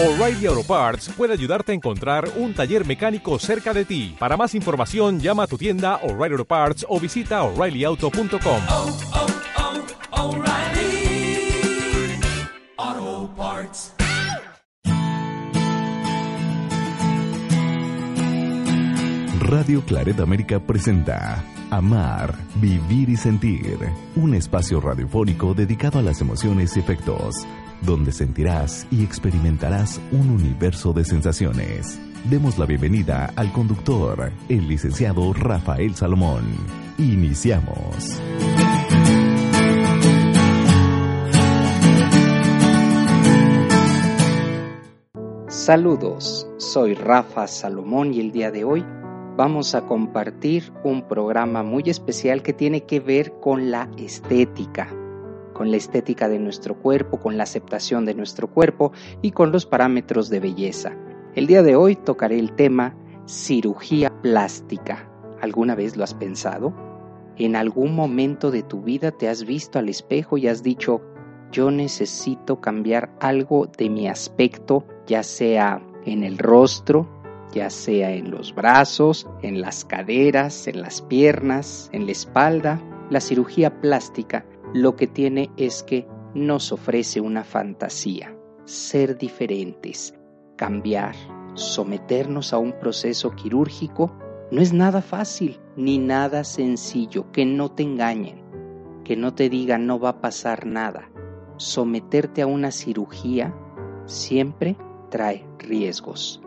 O'Reilly Auto Parts puede ayudarte a encontrar un taller mecánico cerca de ti. Para más información, llama a tu tienda O'Reilly Auto Parts o visita oreillyauto.com. oh, oh, O'Reilly Auto Parts. Radio Claret América presenta Amar, Vivir y Sentir, un espacio radiofónico dedicado a las emociones y efectos, donde sentirás y experimentarás un universo de sensaciones. Demos la bienvenida al conductor, el licenciado Rafael Salomón. Iniciamos. Saludos, soy Rafa Salomón y el día de hoy vamos a compartir un programa muy especial que tiene que ver con la estética, con la estética de nuestro cuerpo, con la aceptación de nuestro cuerpo y con los parámetros de belleza. El día de hoy tocaré el tema cirugía plástica. ¿Alguna vez lo has pensado? ¿En algún momento de tu vida te has visto al espejo y has dicho, yo necesito cambiar algo de mi aspecto, ya sea en el rostro, ya sea en los brazos, en las caderas, en las piernas, en la espalda. La cirugía plástica lo que tiene es que nos ofrece una fantasía, ser diferentes, cambiar, someternos a un proceso quirúrgico no es nada fácil ni nada sencillo, que no te engañen, que no te digan no va a pasar nada. Someterte a una cirugía siempre trae riesgos.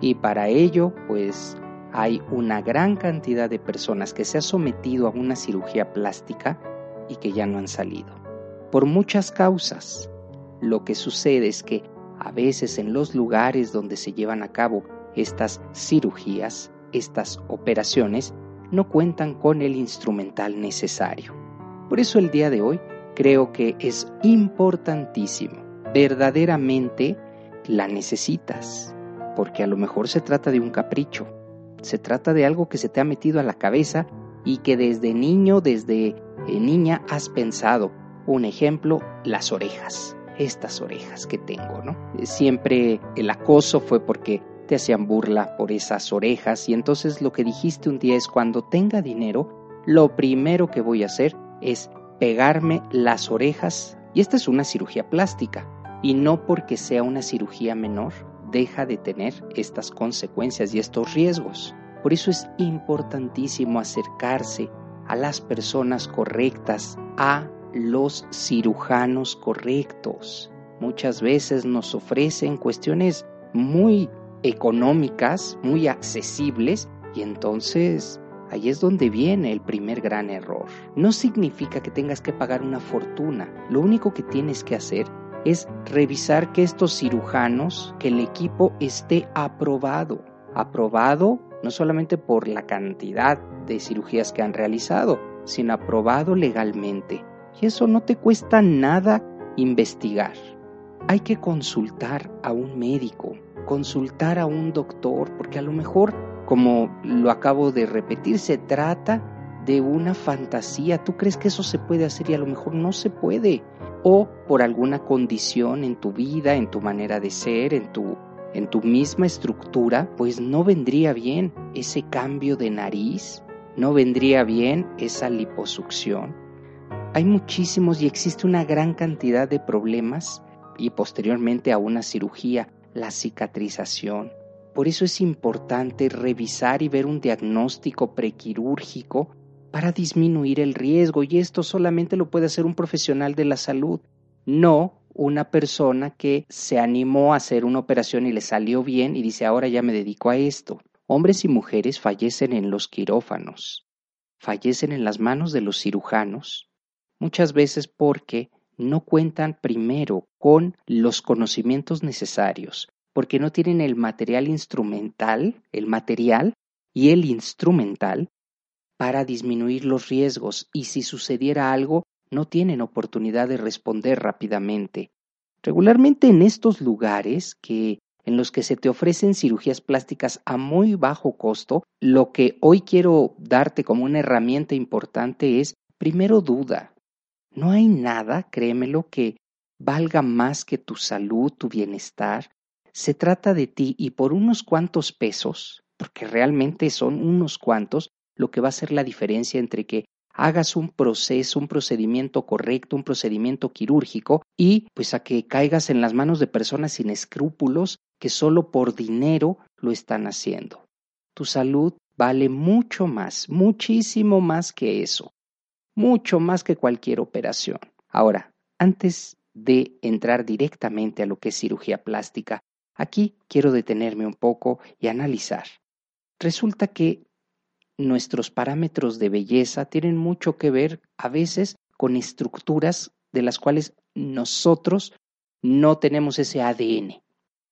Y para ello, pues hay una gran cantidad de personas que se han sometido a una cirugía plástica y que ya no han salido. Por muchas causas. Lo que sucede es que a veces en los lugares donde se llevan a cabo estas cirugías, estas operaciones, no cuentan con el instrumental necesario. Por eso el día de hoy creo que es importantísimo. Verdaderamente la necesitas porque a lo mejor se trata de un capricho, se trata de algo que se te ha metido a la cabeza y que desde niño, desde eh, niña has pensado. Un ejemplo, las orejas, estas orejas que tengo, ¿no? Siempre el acoso fue porque te hacían burla por esas orejas y entonces lo que dijiste un día es cuando tenga dinero, lo primero que voy a hacer es pegarme las orejas y esta es una cirugía plástica y no porque sea una cirugía menor, deja de tener estas consecuencias y estos riesgos. Por eso es importantísimo acercarse a las personas correctas, a los cirujanos correctos. Muchas veces nos ofrecen cuestiones muy económicas, muy accesibles, y entonces ahí es donde viene el primer gran error. No significa que tengas que pagar una fortuna, lo único que tienes que hacer es revisar que estos cirujanos, que el equipo esté aprobado, aprobado no solamente por la cantidad de cirugías que han realizado, sino aprobado legalmente. Y eso no te cuesta nada investigar. Hay que consultar a un médico, consultar a un doctor, porque a lo mejor, como lo acabo de repetir, se trata de una fantasía. Tú crees que eso se puede hacer y a lo mejor no se puede o por alguna condición en tu vida, en tu manera de ser, en tu, en tu misma estructura, pues no vendría bien ese cambio de nariz, no vendría bien esa liposucción. Hay muchísimos y existe una gran cantidad de problemas y posteriormente a una cirugía, la cicatrización. Por eso es importante revisar y ver un diagnóstico prequirúrgico para disminuir el riesgo y esto solamente lo puede hacer un profesional de la salud, no una persona que se animó a hacer una operación y le salió bien y dice ahora ya me dedico a esto. Hombres y mujeres fallecen en los quirófanos, fallecen en las manos de los cirujanos, muchas veces porque no cuentan primero con los conocimientos necesarios, porque no tienen el material instrumental, el material y el instrumental para disminuir los riesgos y si sucediera algo no tienen oportunidad de responder rápidamente. Regularmente en estos lugares que en los que se te ofrecen cirugías plásticas a muy bajo costo, lo que hoy quiero darte como una herramienta importante es, primero duda. No hay nada, créemelo, que valga más que tu salud, tu bienestar. se trata de ti y por unos cuantos pesos, porque realmente son unos cuantos, lo que va a ser la diferencia entre que hagas un proceso, un procedimiento correcto, un procedimiento quirúrgico y pues a que caigas en las manos de personas sin escrúpulos que solo por dinero lo están haciendo. Tu salud vale mucho más, muchísimo más que eso, mucho más que cualquier operación. Ahora, antes de entrar directamente a lo que es cirugía plástica, aquí quiero detenerme un poco y analizar. Resulta que nuestros parámetros de belleza tienen mucho que ver a veces con estructuras de las cuales nosotros no tenemos ese ADN.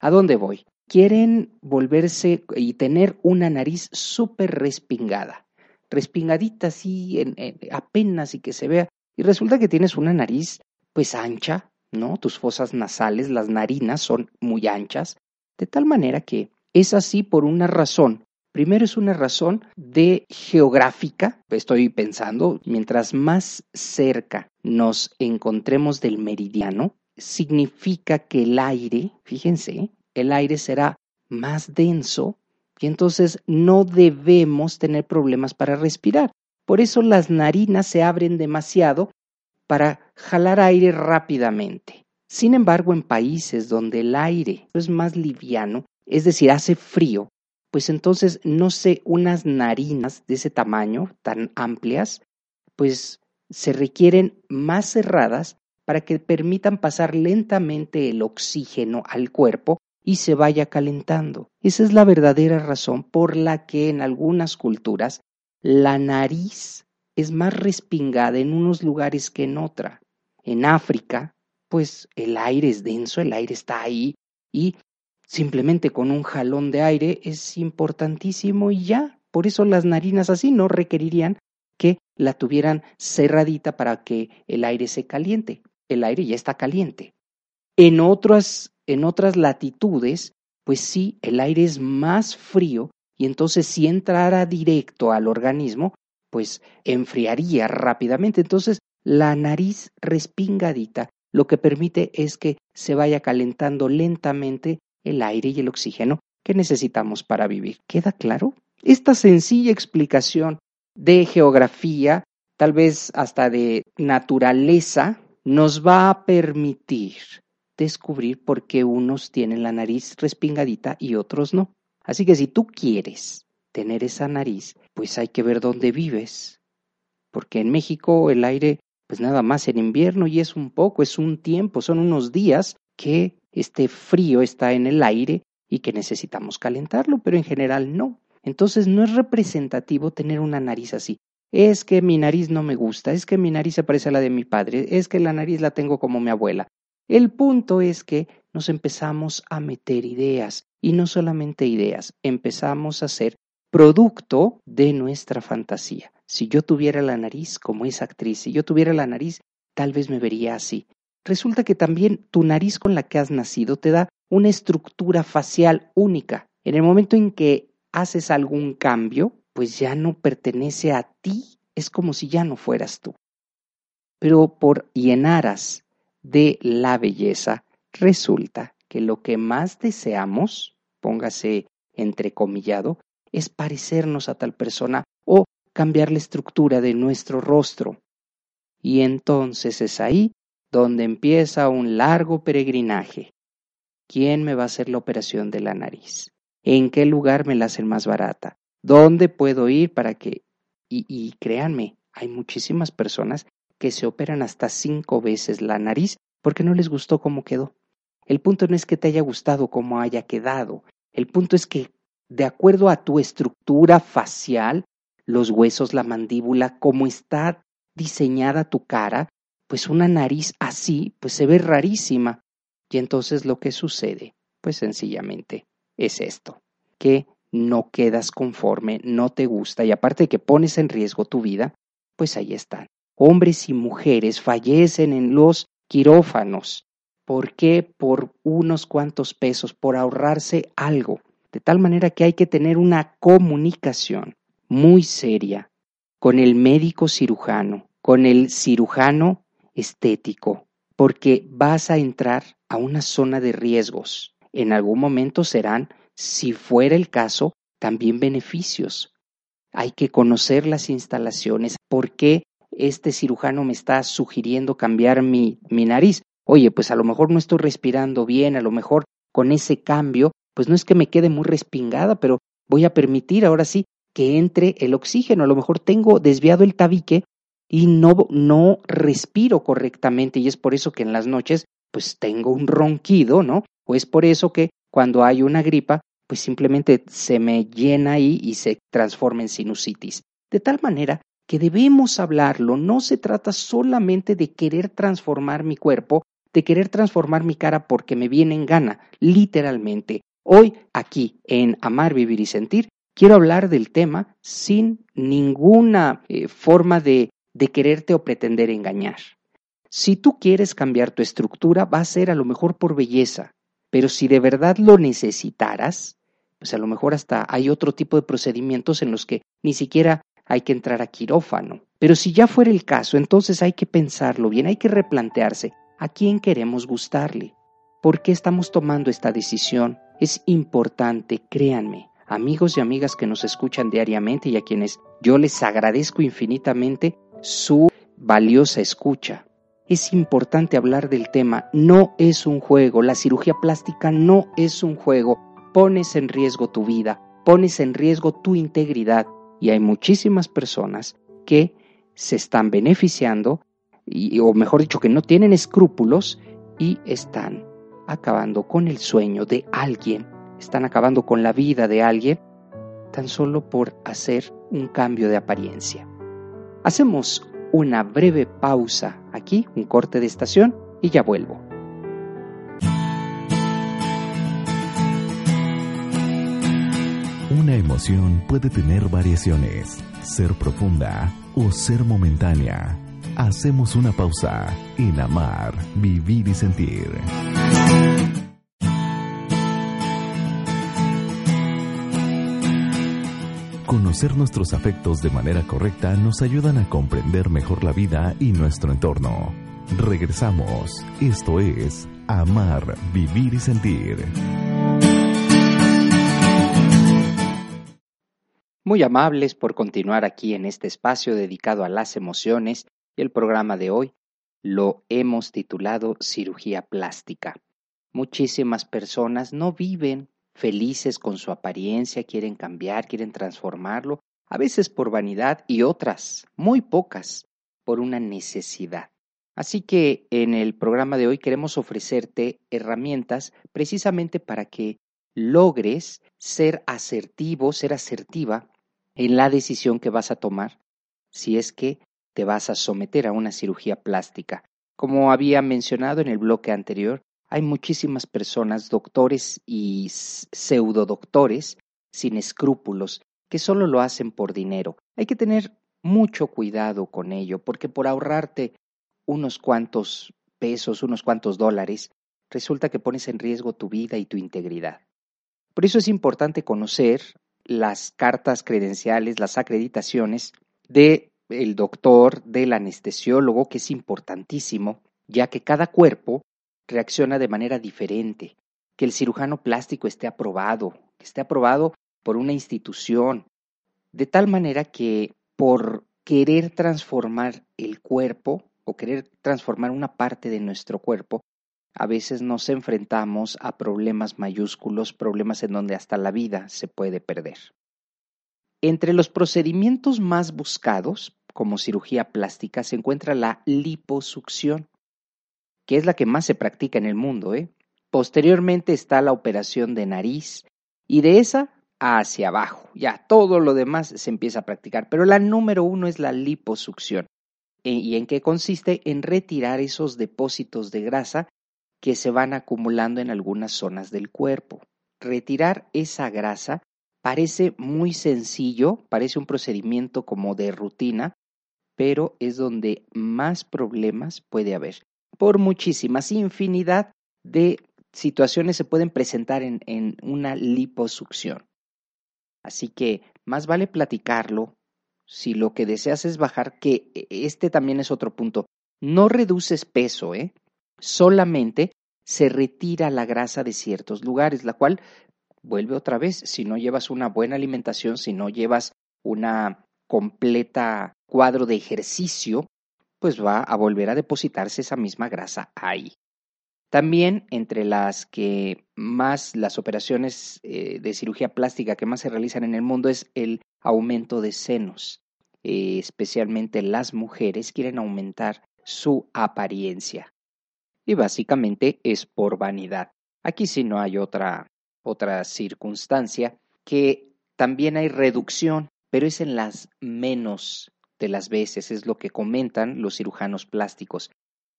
¿A dónde voy? Quieren volverse y tener una nariz súper respingada, respingadita así, apenas y que se vea. Y resulta que tienes una nariz pues ancha, ¿no? Tus fosas nasales, las narinas son muy anchas, de tal manera que es así por una razón Primero es una razón de geográfica, estoy pensando, mientras más cerca nos encontremos del meridiano, significa que el aire, fíjense, el aire será más denso y entonces no debemos tener problemas para respirar. Por eso las narinas se abren demasiado para jalar aire rápidamente. Sin embargo, en países donde el aire es más liviano, es decir, hace frío, pues entonces, no sé, unas narinas de ese tamaño, tan amplias, pues se requieren más cerradas para que permitan pasar lentamente el oxígeno al cuerpo y se vaya calentando. Esa es la verdadera razón por la que en algunas culturas la nariz es más respingada en unos lugares que en otra. En África, pues el aire es denso, el aire está ahí y simplemente con un jalón de aire es importantísimo y ya. Por eso las narinas así no requerirían que la tuvieran cerradita para que el aire se caliente. El aire ya está caliente. En otras, en otras latitudes, pues sí, el aire es más frío y entonces si entrara directo al organismo, pues enfriaría rápidamente. Entonces la nariz respingadita lo que permite es que se vaya calentando lentamente el aire y el oxígeno que necesitamos para vivir. ¿Queda claro? Esta sencilla explicación de geografía, tal vez hasta de naturaleza, nos va a permitir descubrir por qué unos tienen la nariz respingadita y otros no. Así que si tú quieres tener esa nariz, pues hay que ver dónde vives. Porque en México el aire, pues nada más en invierno y es un poco, es un tiempo, son unos días que este frío está en el aire y que necesitamos calentarlo, pero en general no. Entonces no es representativo tener una nariz así. Es que mi nariz no me gusta, es que mi nariz se parece a la de mi padre, es que la nariz la tengo como mi abuela. El punto es que nos empezamos a meter ideas y no solamente ideas, empezamos a ser producto de nuestra fantasía. Si yo tuviera la nariz como esa actriz, si yo tuviera la nariz, tal vez me vería así resulta que también tu nariz con la que has nacido te da una estructura facial única. En el momento en que haces algún cambio, pues ya no pertenece a ti, es como si ya no fueras tú. Pero por y en aras de la belleza, resulta que lo que más deseamos, póngase entrecomillado, es parecernos a tal persona o cambiar la estructura de nuestro rostro. Y entonces es ahí donde empieza un largo peregrinaje. ¿Quién me va a hacer la operación de la nariz? ¿En qué lugar me la hacen más barata? ¿Dónde puedo ir para que... Y, y créanme, hay muchísimas personas que se operan hasta cinco veces la nariz porque no les gustó cómo quedó. El punto no es que te haya gustado cómo haya quedado. El punto es que, de acuerdo a tu estructura facial, los huesos, la mandíbula, cómo está diseñada tu cara, pues una nariz así, pues se ve rarísima. Y entonces lo que sucede, pues sencillamente es esto, que no quedas conforme, no te gusta y aparte de que pones en riesgo tu vida, pues ahí están. Hombres y mujeres fallecen en los quirófanos. ¿Por qué? Por unos cuantos pesos, por ahorrarse algo. De tal manera que hay que tener una comunicación muy seria con el médico cirujano, con el cirujano estético, porque vas a entrar a una zona de riesgos. en algún momento serán, si fuera el caso, también beneficios. Hay que conocer las instalaciones. ¿Por qué este cirujano me está sugiriendo cambiar mi, mi nariz? Oye, pues a lo mejor no estoy respirando bien, a lo mejor con ese cambio, pues no es que me quede muy respingada, pero voy a permitir ahora sí que entre el oxígeno. A lo mejor tengo desviado el tabique y no, no respiro correctamente y es por eso que en las noches pues tengo un ronquido, ¿no? O es por eso que cuando hay una gripa pues simplemente se me llena ahí y se transforma en sinusitis. De tal manera que debemos hablarlo, no se trata solamente de querer transformar mi cuerpo, de querer transformar mi cara porque me viene en gana, literalmente. Hoy, aquí, en Amar, Vivir y Sentir, quiero hablar del tema sin ninguna eh, forma de, de quererte o pretender engañar. Si tú quieres cambiar tu estructura, va a ser a lo mejor por belleza, pero si de verdad lo necesitaras, pues a lo mejor hasta hay otro tipo de procedimientos en los que ni siquiera hay que entrar a quirófano. Pero si ya fuera el caso, entonces hay que pensarlo bien, hay que replantearse a quién queremos gustarle. ¿Por qué estamos tomando esta decisión? Es importante, créanme, amigos y amigas que nos escuchan diariamente y a quienes yo les agradezco infinitamente su valiosa escucha. Es importante hablar del tema, no es un juego, la cirugía plástica no es un juego, pones en riesgo tu vida, pones en riesgo tu integridad. Y hay muchísimas personas que se están beneficiando, y, o mejor dicho, que no tienen escrúpulos y están acabando con el sueño de alguien, están acabando con la vida de alguien, tan solo por hacer un cambio de apariencia. Hacemos una breve pausa aquí, un corte de estación, y ya vuelvo. Una emoción puede tener variaciones, ser profunda o ser momentánea. Hacemos una pausa en amar, vivir y sentir. Conocer nuestros afectos de manera correcta nos ayudan a comprender mejor la vida y nuestro entorno. Regresamos. Esto es Amar, Vivir y Sentir. Muy amables por continuar aquí en este espacio dedicado a las emociones y el programa de hoy lo hemos titulado Cirugía Plástica. Muchísimas personas no viven felices con su apariencia, quieren cambiar, quieren transformarlo, a veces por vanidad y otras, muy pocas, por una necesidad. Así que en el programa de hoy queremos ofrecerte herramientas precisamente para que logres ser asertivo, ser asertiva en la decisión que vas a tomar si es que te vas a someter a una cirugía plástica. Como había mencionado en el bloque anterior, hay muchísimas personas, doctores y pseudodoctores, sin escrúpulos, que solo lo hacen por dinero. Hay que tener mucho cuidado con ello, porque por ahorrarte unos cuantos pesos, unos cuantos dólares, resulta que pones en riesgo tu vida y tu integridad. Por eso es importante conocer las cartas credenciales, las acreditaciones de el doctor, del anestesiólogo, que es importantísimo, ya que cada cuerpo reacciona de manera diferente, que el cirujano plástico esté aprobado, que esté aprobado por una institución, de tal manera que por querer transformar el cuerpo o querer transformar una parte de nuestro cuerpo, a veces nos enfrentamos a problemas mayúsculos, problemas en donde hasta la vida se puede perder. Entre los procedimientos más buscados, como cirugía plástica, se encuentra la liposucción, que es la que más se practica en el mundo. ¿eh? Posteriormente está la operación de nariz y de esa hacia abajo. Ya todo lo demás se empieza a practicar, pero la número uno es la liposucción. E, ¿Y en qué consiste? En retirar esos depósitos de grasa que se van acumulando en algunas zonas del cuerpo. Retirar esa grasa parece muy sencillo, parece un procedimiento como de rutina, pero es donde más problemas puede haber. Por muchísimas, infinidad de situaciones se pueden presentar en, una liposucción. Así que más vale platicarlo si lo que deseas es bajar, que este también es otro punto. No reduces peso, ¿eh? solamente se retira la grasa de ciertos lugares, la cual vuelve otra vez, si no llevas una buena alimentación, si no llevas una completa cuadro de ejercicio, pues va a volver a depositarse esa misma grasa ahí. También entre las que más las operaciones eh, de cirugía plástica que más se realizan en el mundo es el aumento de senos. Eh, especialmente las mujeres quieren aumentar su apariencia. Y básicamente es por vanidad. Aquí sí no hay otra, otra circunstancia que también hay reducción, pero es en las menos de las veces, es lo que comentan los cirujanos plásticos.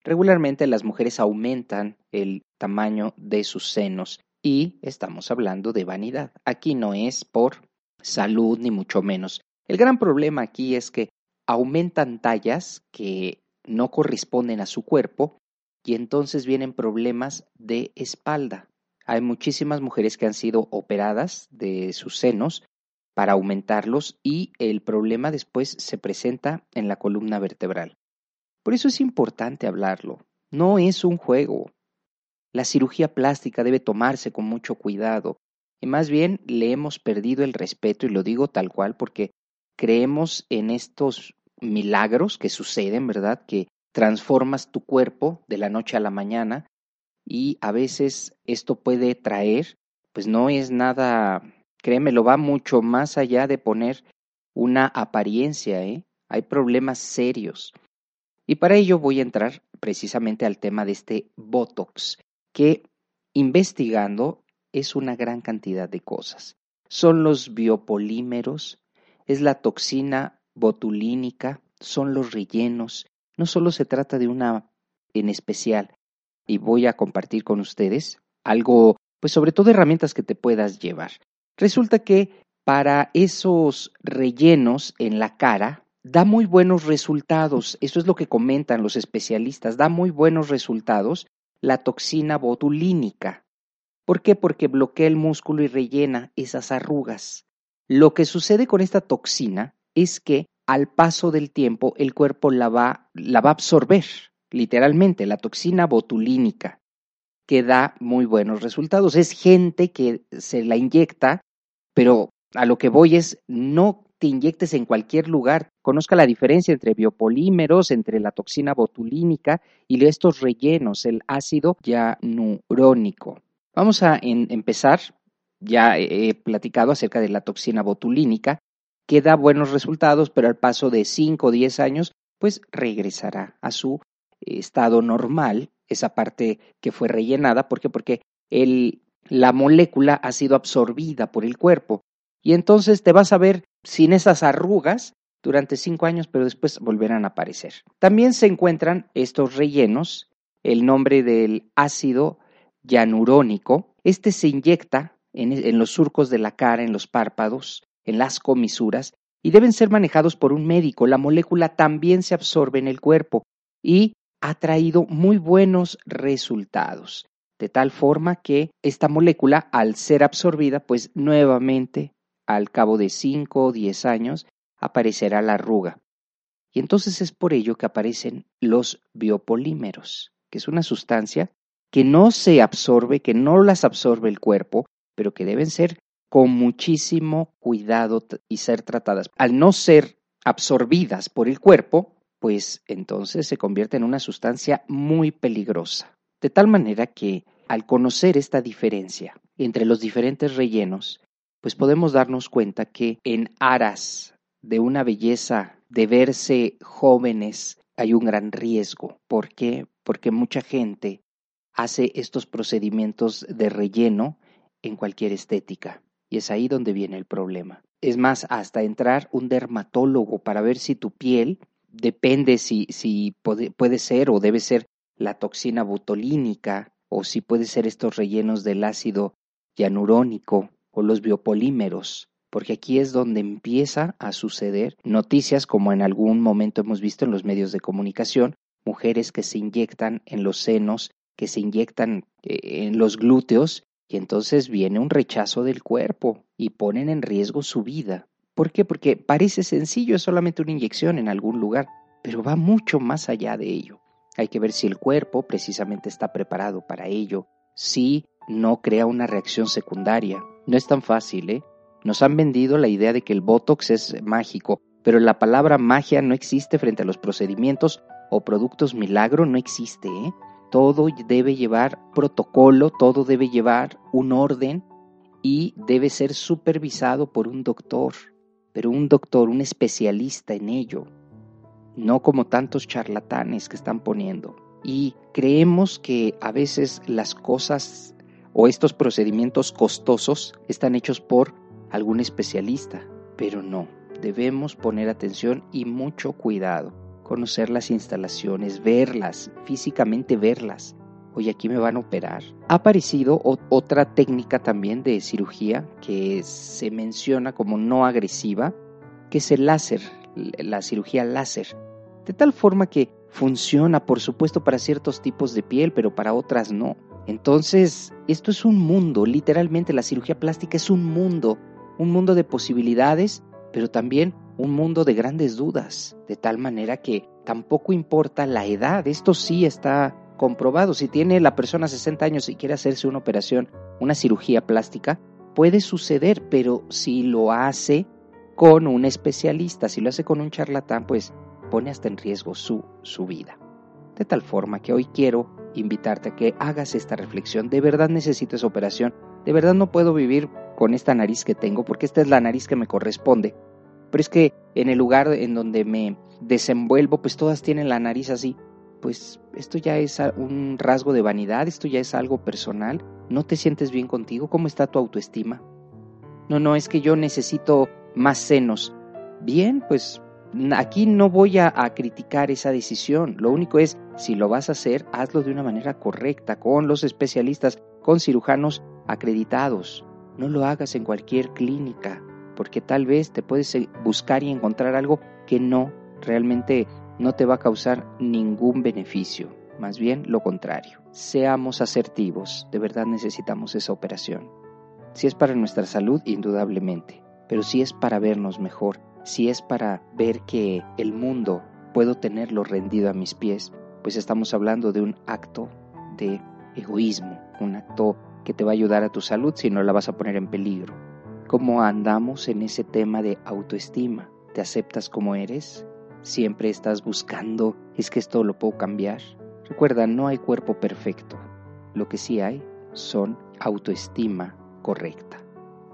Regularmente las mujeres aumentan el tamaño de sus senos y estamos hablando de vanidad. Aquí no es por salud ni mucho menos. El gran problema aquí es que aumentan tallas que no corresponden a su cuerpo y entonces vienen problemas de espalda. Hay muchísimas mujeres que han sido operadas de sus senos para aumentarlos y el problema después se presenta en la columna vertebral. Por eso es importante hablarlo. No es un juego. La cirugía plástica debe tomarse con mucho cuidado y más bien le hemos perdido el respeto y lo digo tal cual porque creemos en estos milagros que suceden, ¿verdad? Que transformas tu cuerpo de la noche a la mañana y a veces esto puede traer, pues no es nada Créeme, lo va mucho más allá de poner una apariencia, ¿eh? Hay problemas serios. Y para ello voy a entrar precisamente al tema de este Botox, que investigando es una gran cantidad de cosas. Son los biopolímeros, es la toxina botulínica, son los rellenos. No solo se trata de una en especial, y voy a compartir con ustedes algo, pues sobre todo herramientas que te puedas llevar. Resulta que para esos rellenos en la cara da muy buenos resultados. Eso es lo que comentan los especialistas. Da muy buenos resultados la toxina botulínica. ¿Por qué? Porque bloquea el músculo y rellena esas arrugas. Lo que sucede con esta toxina es que al paso del tiempo el cuerpo la va, la va a absorber, literalmente, la toxina botulínica, que da muy buenos resultados. Es gente que se la inyecta pero a lo que voy es, no te inyectes en cualquier lugar. Conozca la diferencia entre biopolímeros, entre la toxina botulínica y estos rellenos, el ácido hialurónico. Vamos a empezar. Ya he platicado acerca de la toxina botulínica, que da buenos resultados, pero al paso de 5 o 10 años, pues regresará a su estado normal, esa parte que fue rellenada. ¿Por qué? Porque el la molécula ha sido absorbida por el cuerpo y entonces te vas a ver sin esas arrugas durante cinco años, pero después volverán a aparecer. También se encuentran estos rellenos, el nombre del ácido hialurónico. Este se inyecta en, en los surcos de la cara, en los párpados, en las comisuras, y deben ser manejados por un médico. La molécula también se absorbe en el cuerpo y ha traído muy buenos resultados de tal forma que esta molécula, al ser absorbida, pues nuevamente, al cabo de 5 o 10 años, aparecerá la arruga. Y entonces es por ello que aparecen los biopolímeros, que es una sustancia que no se absorbe, que no las absorbe el cuerpo, pero que deben ser con muchísimo cuidado y ser tratadas. Al no ser absorbidas por el cuerpo, pues entonces se convierte en una sustancia muy peligrosa. De tal manera que al conocer esta diferencia entre los diferentes rellenos, pues podemos darnos cuenta que en aras de una belleza, de verse jóvenes, hay un gran riesgo. ¿Por qué? Porque mucha gente hace estos procedimientos de relleno en cualquier estética. Y es ahí donde viene el problema. Es más, hasta entrar un dermatólogo para ver si tu piel depende si, si puede, puede ser o debe ser la toxina botulínica o si puede ser estos rellenos del ácido hialurónico o los biopolímeros, porque aquí es donde empieza a suceder noticias como en algún momento hemos visto en los medios de comunicación, mujeres que se inyectan en los senos, que se inyectan eh, en los glúteos y entonces viene un rechazo del cuerpo y ponen en riesgo su vida. ¿Por qué? Porque parece sencillo, es solamente una inyección en algún lugar, pero va mucho más allá de ello. Hay que ver si el cuerpo precisamente está preparado para ello, si no crea una reacción secundaria. No es tan fácil, ¿eh? Nos han vendido la idea de que el Botox es mágico, pero la palabra magia no existe frente a los procedimientos o productos milagro, no existe, ¿eh? Todo debe llevar protocolo, todo debe llevar un orden y debe ser supervisado por un doctor, pero un doctor, un especialista en ello, no como tantos charlatanes que están poniendo. Y creemos que a veces las cosas o estos procedimientos costosos están hechos por algún especialista, pero no, debemos poner atención y mucho cuidado, conocer las instalaciones, verlas, físicamente verlas. Hoy aquí me van a operar. Ha aparecido otra técnica también de cirugía que se menciona como no agresiva, que es el láser, la cirugía láser. De tal forma que funciona, por supuesto, para ciertos tipos de piel, pero para otras no. Entonces, esto es un mundo, literalmente la cirugía plástica es un mundo, un mundo de posibilidades, pero también un mundo de grandes dudas, de tal manera que tampoco importa la edad, esto sí está comprobado, si tiene la persona 60 años y quiere hacerse una operación, una cirugía plástica, puede suceder, pero si lo hace con un especialista, si lo hace con un charlatán, pues pone hasta en riesgo su, su vida. De tal forma que hoy quiero invitarte a que hagas esta reflexión. De verdad necesito esa operación. De verdad no puedo vivir con esta nariz que tengo porque esta es la nariz que me corresponde. Pero es que en el lugar en donde me desenvuelvo, pues todas tienen la nariz así. Pues esto ya es un rasgo de vanidad, esto ya es algo personal. ¿No te sientes bien contigo? ¿Cómo está tu autoestima? No, no, es que yo necesito más senos. Bien, pues Aquí no voy a, criticar esa decisión, lo único es, si lo vas a hacer, hazlo de una manera correcta, con los especialistas, con cirujanos acreditados. No lo hagas en cualquier clínica, porque tal vez te puedes eh, buscar y encontrar algo que no, realmente no te va a causar ningún beneficio, más bien lo contrario. Seamos asertivos, de verdad necesitamos esa operación. Si es para nuestra salud, indudablemente, pero si es para vernos mejor, si es para ver que el mundo puedo tenerlo rendido a mis pies, pues estamos hablando de un acto de egoísmo, un acto que te va a ayudar a tu salud si no la vas a poner en peligro. ¿Cómo andamos en ese tema de autoestima? ¿Te aceptas como eres? ¿Siempre estás buscando, es que esto lo puedo cambiar? Recuerda, no hay cuerpo perfecto. Lo que sí hay son autoestima correcta.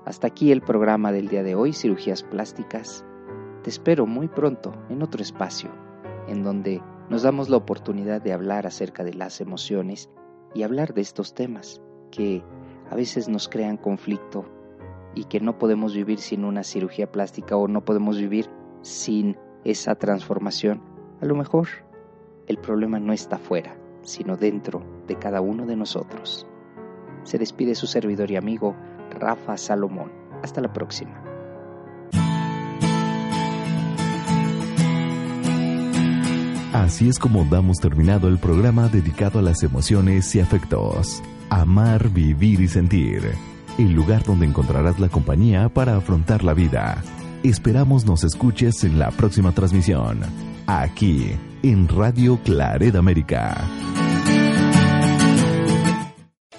Hasta aquí el programa del día de hoy, cirugías plásticas te espero muy pronto en otro espacio, en donde nos damos la oportunidad de hablar acerca de las emociones y hablar de estos temas que a veces nos crean conflicto y que no podemos vivir sin una cirugía plástica o no podemos vivir sin esa transformación. A lo mejor el problema no está fuera, sino dentro de cada uno de nosotros. Se despide su servidor y amigo Rafa Salomón. Hasta la próxima. Así es como damos terminado el programa dedicado a las emociones y afectos. Amar, vivir y sentir. El lugar donde encontrarás la compañía para afrontar la vida. Esperamos nos escuches en la próxima transmisión. Aquí, en Radio Claret América.